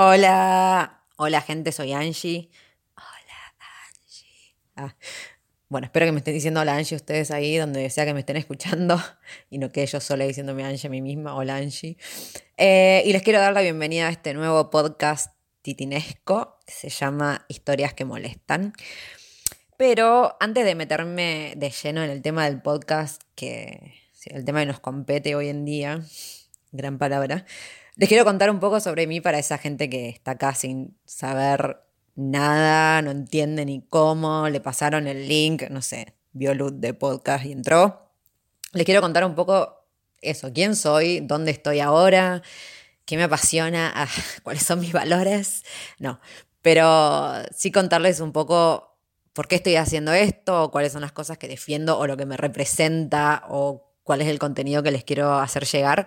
Hola, hola gente, soy Angie. Hola Angie. Ah, bueno, espero que me estén diciendo hola Angie ustedes ahí, donde sea que me estén escuchando, y no que yo sola diciéndome Angie a mí misma, hola Angie. Eh, y les quiero dar la bienvenida a este nuevo podcast titinesco, que se llama Historias que molestan. Pero antes de meterme de lleno en el tema del podcast, que el tema que nos compete hoy en día, gran palabra, les quiero contar un poco sobre mí para esa gente que está acá sin saber nada, no entiende ni cómo, le pasaron el link, no sé, vio luz de podcast y entró. Les quiero contar un poco eso, quién soy, dónde estoy ahora, qué me apasiona, ah, cuáles son mis valores. No, pero sí contarles un poco por qué estoy haciendo esto, cuáles son las cosas que defiendo o lo que me representa o cuál es el contenido que les quiero hacer llegar.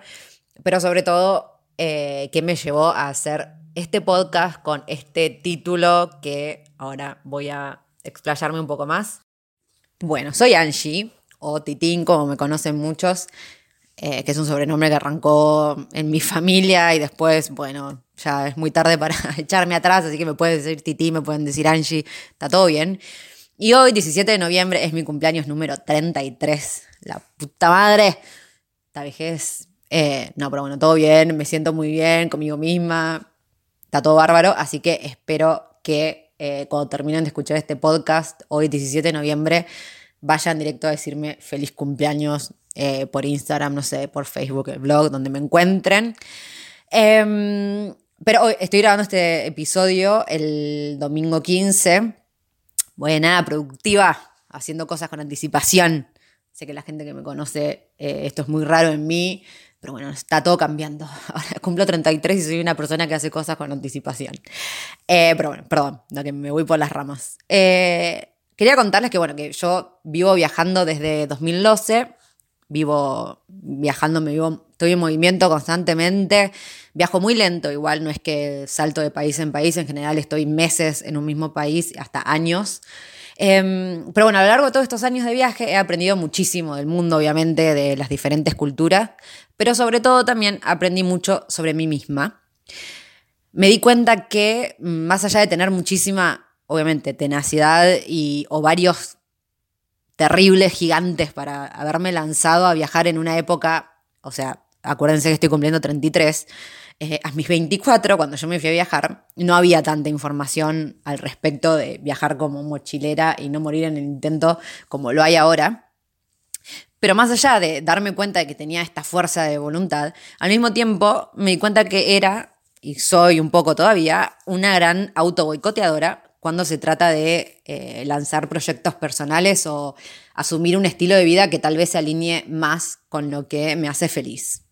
Pero sobre todo eh, que me llevó a hacer este podcast con este título que ahora voy a explayarme un poco más. Bueno, soy Angie, o Titín, como me conocen muchos, eh, que es un sobrenombre que arrancó en mi familia y después, bueno, ya es muy tarde para echarme atrás, así que me pueden decir Tití, me pueden decir Angie, está todo bien. Y hoy, 17 de noviembre, es mi cumpleaños número 33. La puta madre. Esta vejez eh, no, pero bueno, todo bien, me siento muy bien conmigo misma, está todo bárbaro, así que espero que eh, cuando terminen de escuchar este podcast, hoy 17 de noviembre, vayan directo a decirme feliz cumpleaños eh, por Instagram, no sé, por Facebook, el blog, donde me encuentren. Em, pero hoy estoy grabando este episodio el domingo 15. Voy nada productiva, haciendo cosas con anticipación. Sé que la gente que me conoce, esto es muy raro en mí. Pero bueno, está todo cambiando. Ahora cumplo 33 y soy una persona que hace cosas con anticipación. Eh, pero bueno, perdón, no que me voy por las ramas. Eh, quería contarles que bueno, que yo vivo viajando desde 2012. Vivo viajando, me vivo, estoy en movimiento constantemente. Viajo muy lento, igual no es que salto de país en país. En general estoy meses en un mismo país, hasta años. Em, pero bueno, a lo largo de todos estos años de viaje he aprendido muchísimo del mundo, obviamente, de las diferentes culturas, pero sobre todo también aprendí mucho sobre mí misma. Me di cuenta que más allá de tener muchísima, obviamente, tenacidad y ovarios terribles, gigantes para haberme lanzado a viajar en una época, o sea, acuérdense que estoy cumpliendo 33, eh, a mis 24, cuando yo me fui a viajar, no había tanta información al respecto de viajar como mochilera y no morir en el intento como lo hay ahora. Pero más allá de darme cuenta de que tenía esta fuerza de voluntad, al mismo tiempo me di cuenta que era, y soy un poco todavía, una gran auto boicoteadora cuando se trata de eh, lanzar proyectos personales o asumir un estilo de vida que tal vez se alinee más con lo que me hace feliz.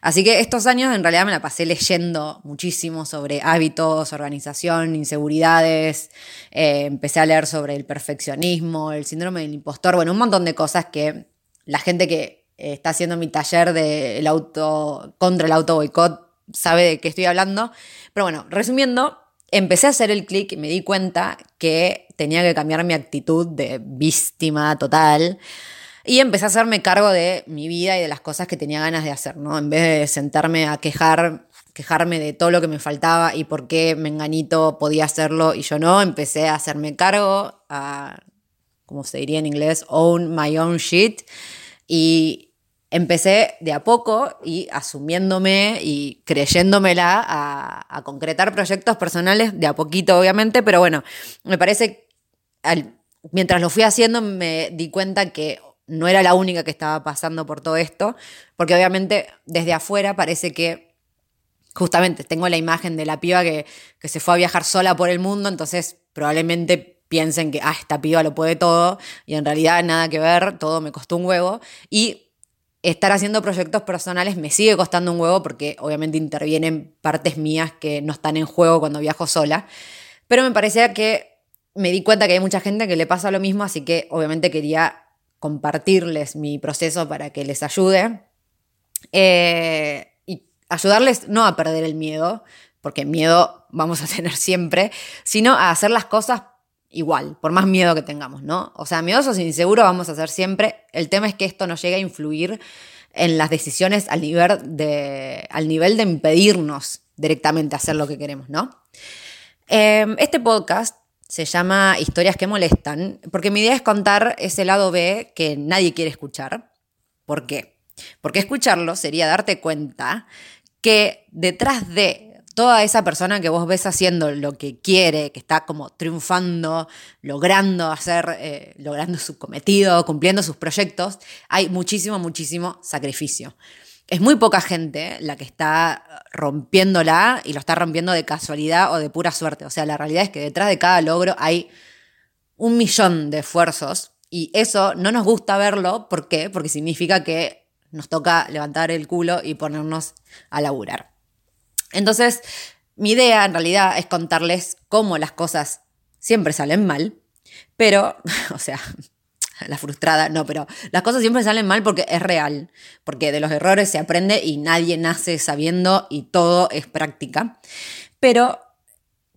Así que estos años en realidad me la pasé leyendo muchísimo sobre hábitos, organización, inseguridades. Eh, empecé a leer sobre el perfeccionismo, el síndrome del impostor, bueno, un montón de cosas que la gente que eh, está haciendo mi taller de el auto, contra el auto boicot sabe de qué estoy hablando. Pero bueno, resumiendo, empecé a hacer el clic y me di cuenta que tenía que cambiar mi actitud de víctima total y empecé a hacerme cargo de mi vida y de las cosas que tenía ganas de hacer, ¿no? En vez de sentarme a quejar, quejarme de todo lo que me faltaba y por qué Menganito podía hacerlo y yo no, empecé a hacerme cargo, a, como se diría en inglés, own my own shit. Y empecé de a poco y asumiéndome y creyéndomela a, a concretar proyectos personales de a poquito, obviamente, pero bueno, me parece, al, mientras lo fui haciendo me di cuenta que no era la única que estaba pasando por todo esto, porque obviamente desde afuera parece que justamente tengo la imagen de la piba que, que se fue a viajar sola por el mundo, entonces probablemente piensen que, ah, esta piba lo puede todo, y en realidad nada que ver, todo me costó un huevo. Y estar haciendo proyectos personales me sigue costando un huevo porque obviamente intervienen partes mías que no están en juego cuando viajo sola. Pero me parecía que me di cuenta que hay mucha gente que le pasa lo mismo, así que obviamente quería compartirles mi proceso para que les ayude. Eh, y ayudarles no a perder el miedo, porque miedo vamos a tener siempre, sino a hacer las cosas igual, por más miedo que tengamos, ¿no? O sea, miedosos e inseguros vamos a hacer siempre. El tema es que esto no llegue a influir en las decisiones al nivel de, al nivel de impedirnos directamente hacer lo que queremos, ¿no? Em, este podcast se llama Historias que molestan, porque mi idea es contar ese lado B que nadie quiere escuchar. ¿Por qué? Porque escucharlo sería darte cuenta que detrás de toda esa persona que vos ves haciendo lo que quiere, que está como triunfando, logrando hacer, eh, logrando su cometido, cumpliendo sus proyectos, hay muchísimo, muchísimo sacrificio. Es muy poca gente la que está rompiéndola y lo está rompiendo de casualidad o de pura suerte. O sea, la realidad es que detrás de cada logro hay un millón de esfuerzos y eso no nos gusta verlo. ¿Por qué? Porque significa que nos toca levantar el culo y ponernos a laburar. Entonces, mi idea en realidad es contarles cómo las cosas siempre salen mal, pero, o sea, la frustrada, no, pero las cosas siempre salen mal porque es real, porque de los errores se aprende y nadie nace sabiendo y todo es práctica. Pero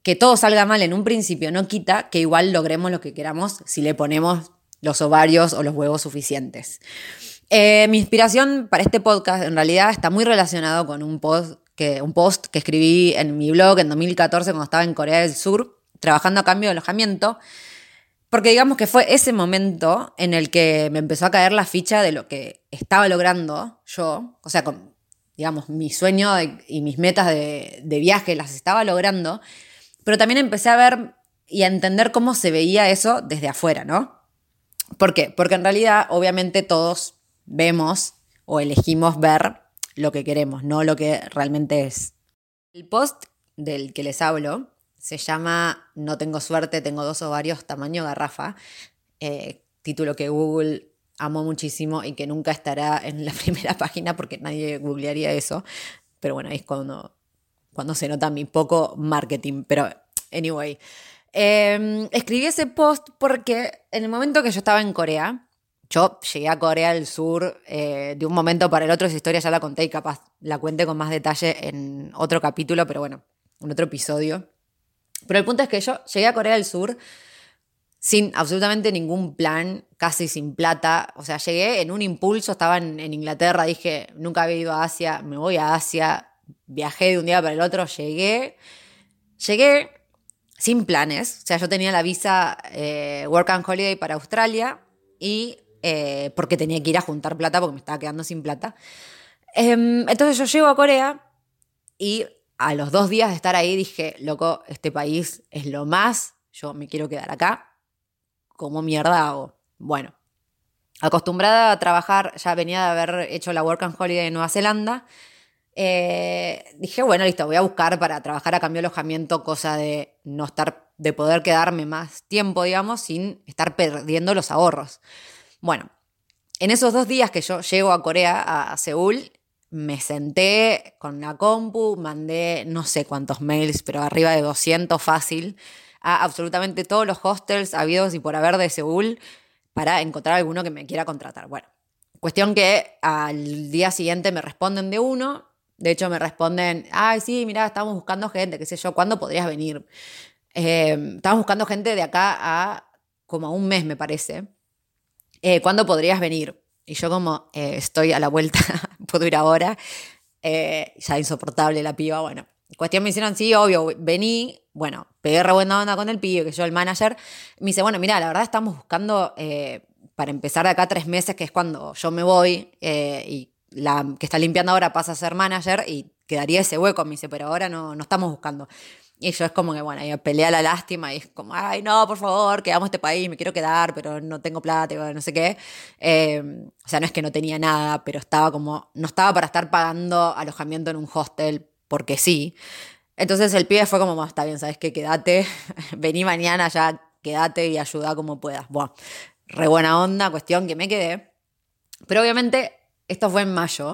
que todo salga mal en un principio no quita que igual logremos lo que queramos si le ponemos los ovarios o los huevos suficientes. Eh, mi inspiración para este podcast en realidad está muy relacionado con un post que, un post que escribí en mi blog en 2014 cuando estaba en Corea del Sur, trabajando a cambio de alojamiento, porque digamos que fue ese momento en el que me empezó a caer la ficha de lo que estaba logrando yo, o sea, con, digamos, mi sueño y mis metas de, de viaje las estaba logrando, pero también empecé a ver y a entender cómo se veía eso desde afuera, ¿no? ¿Por qué? Porque en realidad, obviamente, todos vemos o elegimos ver lo que queremos, no lo que realmente es. El post del que les hablo se llama No tengo suerte, tengo dos ovarios tamaño garrafa, eh, título que Google amó muchísimo y que nunca estará en la primera página porque nadie googlearía eso. Pero bueno, ahí es cuando, cuando se nota mi poco marketing. Pero, anyway, em, escribí ese post porque en el momento que yo estaba en Corea, yo llegué a Corea del Sur eh, de un momento para el otro, esa historia ya la conté y capaz la cuente con más detalle en otro capítulo, pero bueno, en otro episodio. Pero el punto es que yo llegué a Corea del Sur sin absolutamente ningún plan, casi sin plata. O sea, llegué en un impulso, estaba en, Inglaterra, dije, nunca había ido a Asia, me voy a Asia, viajé de un día para el otro, llegué. Llegué sin planes, o sea, yo tenía la visa eh, Work and Holiday para Australia y eh, porque tenía que ir a juntar plata porque me estaba quedando sin plata. Em, entonces yo llego a Corea y a los dos días de estar ahí dije, loco, este país es lo más, yo me quiero quedar acá, ¿cómo mierda hago? Bueno, acostumbrada a trabajar, ya venía de haber hecho la Work and Holiday en Nueva Zelanda, eh, dije, bueno, listo, voy a buscar para trabajar a cambio de alojamiento, cosa de no estar, de poder quedarme más tiempo, digamos, sin estar perdiendo los ahorros. Bueno, en esos dos días que yo llego a Corea, a Seúl, me senté con una compu, mandé no sé cuántos mails, pero arriba de 200 fácil, a absolutamente todos los hostels habidos y por haber de Seúl para encontrar alguno que me quiera contratar. Bueno, cuestión que al día siguiente me responden de uno, de hecho me responden, ay, sí, mira, estamos buscando gente, qué sé yo, ¿cuándo podrías venir? Eh, estamos buscando gente de acá a como un mes, me parece. Eh, ¿cuándo podrías venir? Y yo como, eh, estoy a la vuelta, puedo ir ahora. Eh, ya insoportable la piba, bueno. Cuestión me hicieron, sí, obvio, vení. Bueno, pegué re buena onda con el pibe, que yo el manager. Me dice, bueno, mira, la verdad estamos buscando para empezar de acá tres meses, que es cuando yo me voy eh, y la que está limpiando ahora pasa a ser manager y quedaría ese hueco. Me dice, pero ahora no, no estamos buscando. Y yo es como que, bueno, yo pelea la lástima y es como, ay, no, por favor, quedamos este país, me quiero quedar, pero no tengo plata, no sé qué. Eh, o sea, no es que no tenía nada, pero estaba como, no estaba para estar pagando alojamiento en un hostel porque sí. Entonces el pibe fue como, está bien, ¿sabes qué? Quédate, vení mañana ya, quédate y ayuda como puedas. Bueno, re buena onda, cuestión que me quedé. Pero obviamente esto fue en mayo.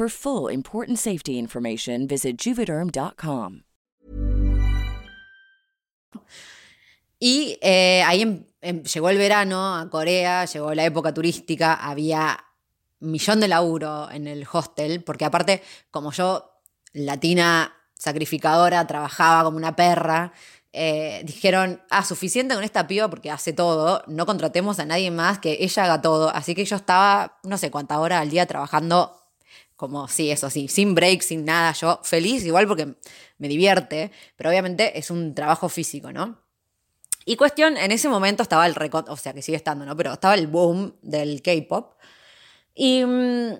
For full important safety information, visit juvederm.com. Y ahí llegó el verano a Corea, llegó la época turística, había millón de laburo en el hostel, porque aparte, como yo, latina sacrificadora, trabajaba como una perra, eh, dijeron, ah, suficiente con esta piba porque hace todo, no contratemos a nadie más que ella haga todo. Así que yo estaba, no sé cuántas horas al día trabajando como, sí, eso sí, sin break, sin nada, yo feliz igual porque me divierte, pero obviamente es un trabajo físico, ¿no? Y cuestión, en ese momento estaba el récord, o sea que sigue estando, ¿no? Pero estaba el boom del K-pop. Y mm,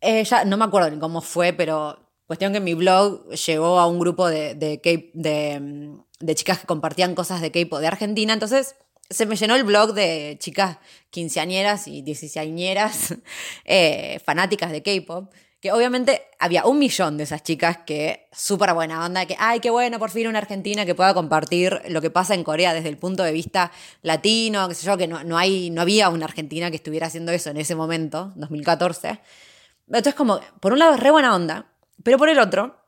eh, no me acuerdo ni cómo fue, pero cuestión que mi blog llegó a un grupo de, de, mm, de chicas que compartían cosas de K-pop de Argentina. Entonces se me llenó el blog de chicas quinceañeras y dieciséñeras eh, fanáticas de K-pop. Que obviamente había un millón de esas chicas que súper buena onda, que, ay, qué bueno, por fin una argentina que pueda compartir lo que pasa en Corea desde el punto de vista latino, qué sé yo, que no, no, hay, no había una argentina que estuviera haciendo eso en ese momento, 2014. Entonces, como, por un lado es re buena onda, pero por el otro,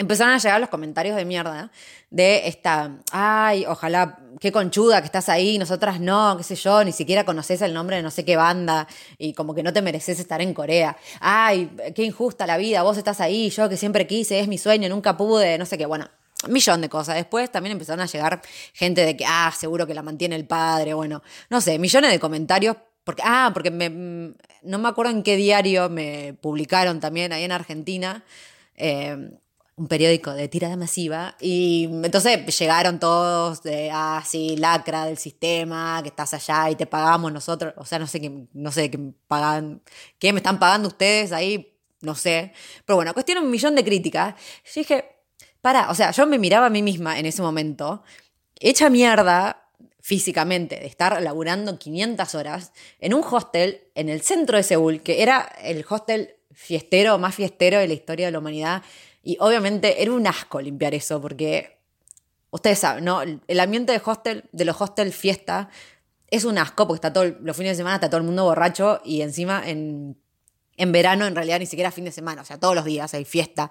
empezaron a llegar los comentarios de mierda de esta, ay, ojalá, qué conchuda que estás ahí, nosotras no, qué sé yo, ni siquiera conoces el nombre de no sé qué banda y como que no te mereces estar en Corea. Ay, qué injusta la vida, vos estás ahí, yo que siempre quise, es mi sueño, nunca pude, no sé qué, bueno. Millón de cosas. Después también empezaron a llegar gente de que, ah, seguro que la mantiene el padre, bueno, no sé, millones de comentarios porque, ah, porque me, no me acuerdo en qué diario me publicaron también ahí en Argentina. Eh, un periódico de tirada masiva. Y entonces llegaron todos de, ah, lacra del sistema, que estás allá y te pagamos nosotros. O sea, no sé qué, no sé qué pagan, qué me están pagando ustedes ahí, no sé. Pero bueno, cuestión un millón de críticas. Yo dije, para, o sea, yo me miraba a mí misma en ese momento, hecha mierda físicamente, de estar laburando 500 horas en un hostel en el centro de Seúl, que era el hostel fiestero, más fiestero de la historia de la humanidad. Y obviamente era un asco limpiar eso, porque ustedes saben, ¿no? El ambiente de hostel, de los hostels fiesta, es un asco, porque está todo, los fines de semana está todo el mundo borracho y encima en, en verano en realidad ni siquiera fin de semana, o sea, todos los días hay fiesta.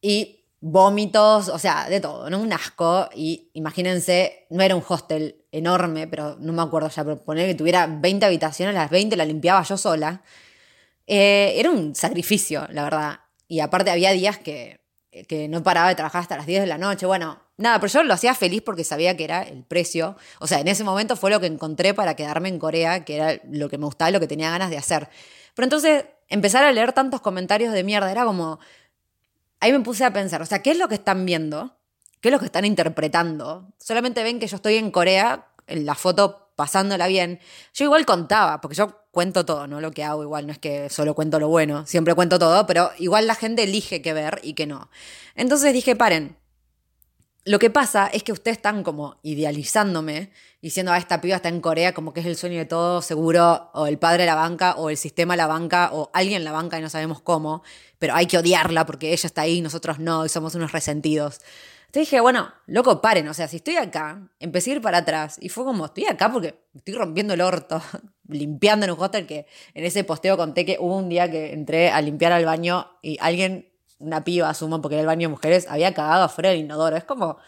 Y vómitos, o sea, de todo, ¿no? Un asco. Y imagínense, no era un hostel enorme, pero no me acuerdo ya, pero poner que tuviera 20 habitaciones, las 20 las limpiaba yo sola. Eh, era un sacrificio, la verdad. Y aparte había días que, que no paraba de trabajar hasta las 10 de la noche. Bueno, nada, pero yo lo hacía feliz porque sabía que era el precio. O sea, en ese momento fue lo que encontré para quedarme en Corea, que era lo que me gustaba y lo que tenía ganas de hacer. Pero entonces, empezar a leer tantos comentarios de mierda era como, ahí me puse a pensar, o sea, ¿qué es lo que están viendo? ¿Qué es lo que están interpretando? Solamente ven que yo estoy en Corea, en la foto pasándola bien. Yo igual contaba, porque yo cuento todo, ¿no? Lo que hago igual, no es que solo cuento lo bueno, siempre cuento todo, pero igual la gente elige qué ver y qué no. Entonces dije, paren, lo que pasa es que ustedes están como idealizándome, diciendo, ah, esta piba está en Corea como que es el sueño de todo, seguro, o el padre de la banca, o el sistema de la banca, o alguien la banca y no sabemos cómo, pero hay que odiarla porque ella está ahí nosotros no, y somos unos resentidos. Entonces dije, bueno, loco, paren, o sea, si estoy acá, empecé a ir para atrás, y fue como, estoy acá porque estoy rompiendo el orto, limpiando en un hotel que en ese posteo conté que hubo un día que entré a limpiar al baño y alguien una piba, asumo, porque era el baño de mujeres, había cagado afuera del inodoro. Es como,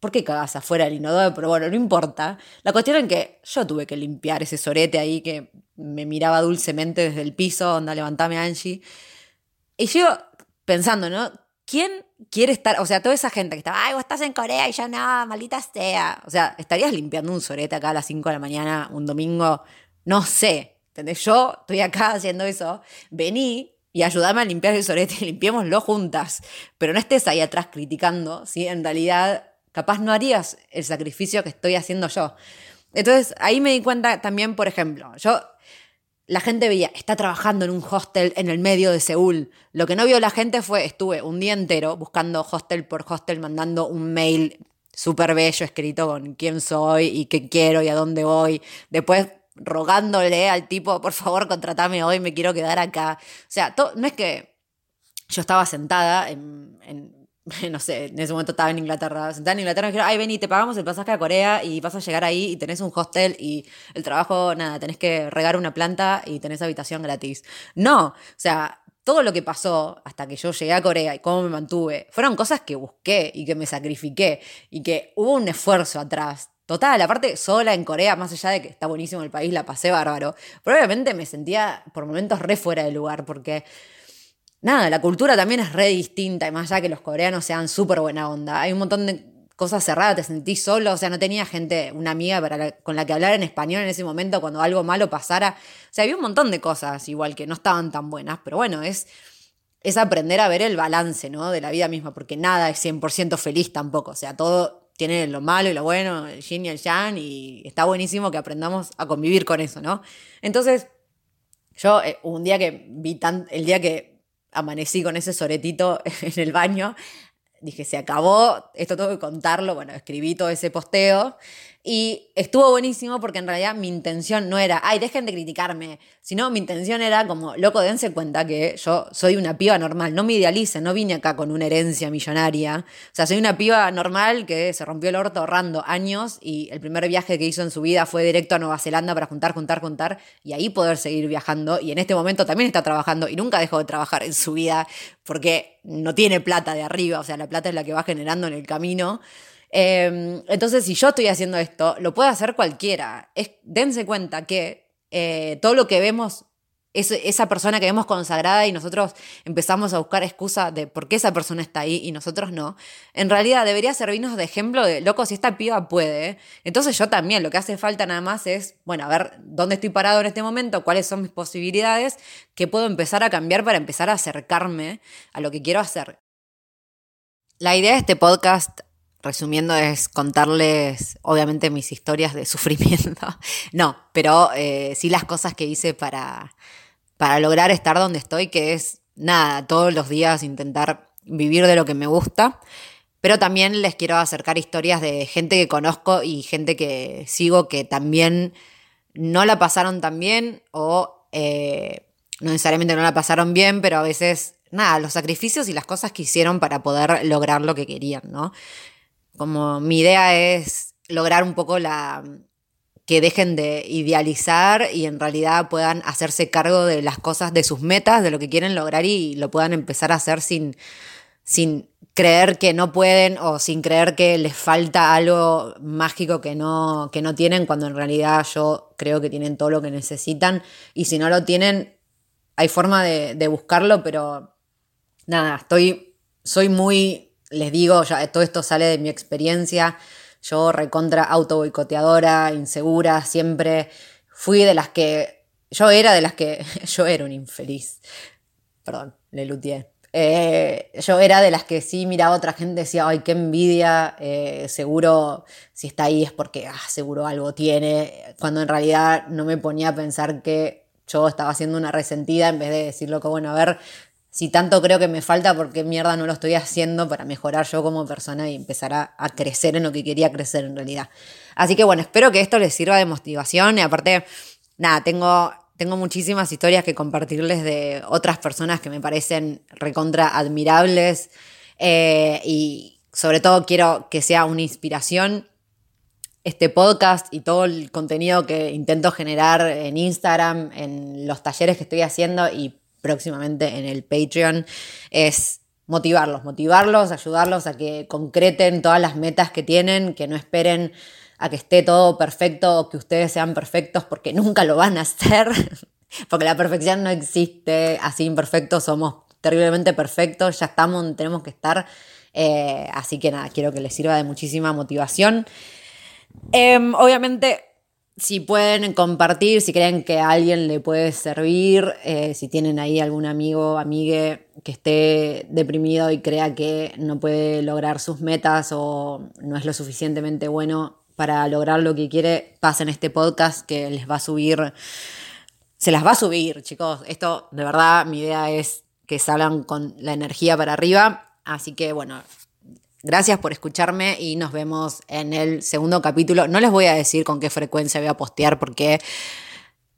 ¿por qué cagas afuera del inodoro? Pero bueno, no importa. La cuestión es que yo tuve que limpiar ese sorete ahí que me miraba dulcemente desde el piso, onda, levantame Angie. Y yo pensando, ¿no? ¿Quién quiere estar? O sea, toda esa gente que estaba, ay, vos estás en Corea y ya nada, maldita sea. O sea, ¿estarías limpiando un sorete acá a las 5 de la mañana, un domingo? No sé. ¿Entendés? Yo estoy acá haciendo eso. Vení, y ayúdame a limpiar el sorete limpiémoslo juntas. Pero no estés ahí atrás criticando, ¿sí? En realidad, capaz no harías el sacrificio que estoy haciendo yo. Entonces, ahí me di cuenta también, por ejemplo, yo, la gente veía, está trabajando en un hostel en el medio de Seúl. Lo que no vio la gente fue, estuve un día entero buscando hostel por hostel, mandando un mail súper bello escrito con quién soy y qué quiero y a dónde voy. Después rogándole al tipo, por favor, contratame hoy, me quiero quedar acá. O sea, no es que yo estaba sentada en, no sé, en ese momento estaba en Inglaterra, sentada en Inglaterra me dijeron, ay, vení, te pagamos el pasaje a Corea y vas a llegar ahí y tenés un hostel y el trabajo, nada, tenés que regar una planta y tenés habitación gratis. No, o sea, todo lo que pasó hasta que yo llegué a Corea y cómo me mantuve, fueron cosas que busqué y que me sacrifiqué y que hubo un esfuerzo atrás Total, aparte sola en Corea, más allá de que está buenísimo el país, la pasé bárbaro. Pero obviamente me sentía por momentos re fuera de lugar, porque nada, la cultura también es re distinta, y más allá que los coreanos sean súper buena onda. Hay un montón de cosas cerradas, te sentís solo, o sea, no tenía gente, una amiga para con la que hablar en español en ese momento cuando algo malo pasara. O sea, había un montón de cosas igual que no estaban tan buenas, pero bueno, es, es aprender a ver el balance, ¿no? De la vida misma, porque nada es 100% feliz tampoco, o sea, todo tiene lo malo y lo bueno, el yin y el yang, y está buenísimo que aprendamos a convivir con eso, ¿no? Entonces, yo eh, un día que vi tan, el día que amanecí con ese soretito en el baño, dije, se acabó, esto tengo que contarlo, bueno, escribí todo ese posteo y estuvo buenísimo porque en realidad mi intención no era, ay, dejen de criticarme, sino mi intención era como, loco, dense cuenta que yo soy una piba normal, no me idealicen, no vine acá con una herencia millonaria. O sea, soy una piba normal que se rompió el orto ahorrando años y el primer viaje que hizo en su vida fue directo a Nueva Zelanda para juntar, juntar, juntar y ahí poder seguir viajando. Y en este momento también está trabajando y nunca dejó de trabajar en su vida porque no tiene plata de arriba, o sea, la plata es la que va generando en el camino. Em, entonces, si yo estoy haciendo esto, lo puede hacer cualquiera. Dense cuenta que eh, todo lo que vemos es esa persona que vemos consagrada y nosotros empezamos a buscar excusa de por qué esa persona está ahí y nosotros no, en realidad debería servirnos de ejemplo de, loco, si esta piba puede, entonces yo también, lo que hace falta nada más es, bueno, a ver dónde estoy parado en este momento, cuáles son mis posibilidades, qué puedo empezar a cambiar para empezar a acercarme a lo que quiero hacer. La idea de este podcast, resumiendo, es contarles, obviamente, mis historias de sufrimiento. No, pero eh, sí las cosas que hice para, para lograr estar donde estoy, que es nada, todos los días intentar vivir de lo que me gusta. Pero también les quiero acercar historias de gente que conozco y gente que sigo que también no la pasaron tan bien o eh, no necesariamente no la pasaron bien, pero a veces, nada, los sacrificios y las cosas que hicieron para poder lograr lo que querían, ¿no? Como mi idea es lograr un poco la que dejen de idealizar y en realidad puedan hacerse cargo de las cosas, de sus metas, de lo que quieren lograr y lo puedan empezar a hacer sin, sin creer que no pueden o sin creer que les falta algo mágico que no, que no tienen, cuando en realidad yo creo que tienen todo lo que necesitan. Y si no lo tienen, hay forma de, de buscarlo, pero nada, estoy, soy muy, les digo, ya todo esto sale de mi experiencia, yo recontra auto boicoteadora, insegura, siempre fui de las que, yo era de las que, yo era un infeliz, perdón, le luteé eh, yo era de las que sí miraba a otra gente y decía, ay, qué envidia, eh, seguro si está ahí es porque ah, seguro algo tiene, cuando en realidad no me ponía a pensar que yo estaba haciendo una resentida en vez de decirlo que, bueno, a ver, si tanto creo que me falta, ¿por qué mierda no lo estoy haciendo para mejorar yo como persona y empezar a, a crecer en lo que quería crecer en realidad? Así que bueno, espero que esto les sirva de motivación y aparte, nada, tengo tengo muchísimas historias que compartirles de otras personas que me parecen recontra admirables eh, y sobre todo quiero que sea una inspiración este podcast y todo el contenido que intento generar en Instagram, en los talleres que estoy haciendo y próximamente en el Patreon es motivarlos, motivarlos, ayudarlos a que concreten todas las metas que tienen, que no esperen a que esté todo perfecto o que ustedes sean perfectos porque nunca lo van a hacer, porque la perfección no existe, así imperfectos somos terriblemente perfectos, ya estamos, tenemos que estar. Eh, así que nada, quiero que les sirva de muchísima motivación. Em, obviamente, si pueden compartir, si creen que a alguien le puede servir, eh, si tienen ahí algún amigo, amigue que esté deprimido y crea que no puede lograr sus metas o no es lo suficientemente bueno para lograr lo que quiere, pasen este podcast que les va a subir, se las va a subir, chicos. Esto, de verdad, mi idea es que salgan con la energía para arriba. Así que, bueno, gracias por escucharme y nos vemos en el segundo capítulo. No les voy a decir con qué frecuencia voy a postear porque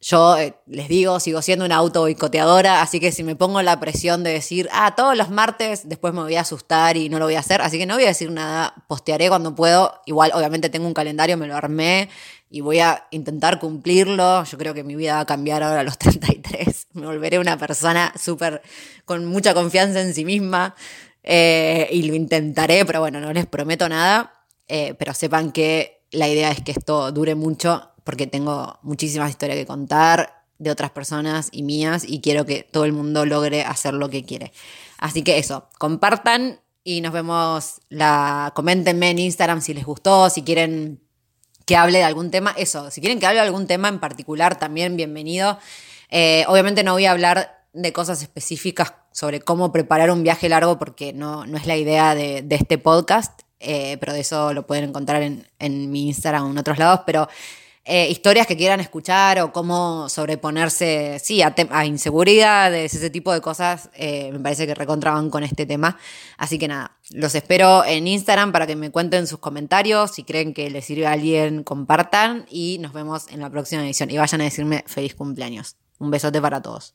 yo eh, les digo, sigo siendo una auto boicoteadora, así que si me pongo la presión de decir, ah, todos los martes, después me voy a asustar y no lo voy a hacer, así que no voy a decir nada, postearé cuando puedo. Igual, obviamente tengo un calendario, me lo armé y voy a intentar cumplirlo. Yo creo que mi vida va a cambiar ahora a los 33. Me volveré una persona súper, con mucha confianza en sí misma eh, y lo intentaré, pero bueno, no les prometo nada, eh, pero sepan que la idea es que esto dure mucho porque tengo muchísimas historias que contar de otras personas y mías y quiero que todo el mundo logre hacer lo que quiere. Así que eso, compartan y nos vemos, la, coméntenme en Instagram si les gustó, si quieren que hable de algún tema, eso, si quieren que hable de algún tema en particular también bienvenido. Eh, obviamente no voy a hablar de cosas específicas sobre cómo preparar un viaje largo porque no, no es la idea de, de este podcast, eh, pero de eso lo pueden encontrar en, en mi Instagram o en otros lados, pero eh, historias que quieran escuchar o cómo sobreponerse, sí, a, a inseguridades, ese tipo de cosas, eh, me parece que recontraban con este tema. Así que nada, los espero en Instagram para que me cuenten sus comentarios. Si creen que les sirve a alguien, compartan y nos vemos en la próxima edición. Y vayan a decirme feliz cumpleaños. Un besote para todos.